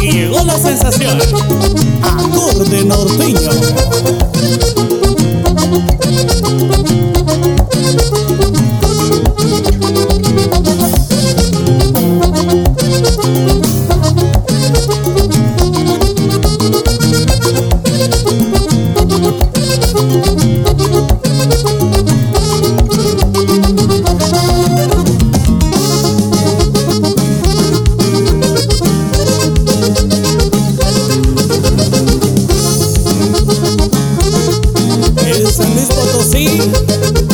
Llegó la sensación. Acorde norteño. así.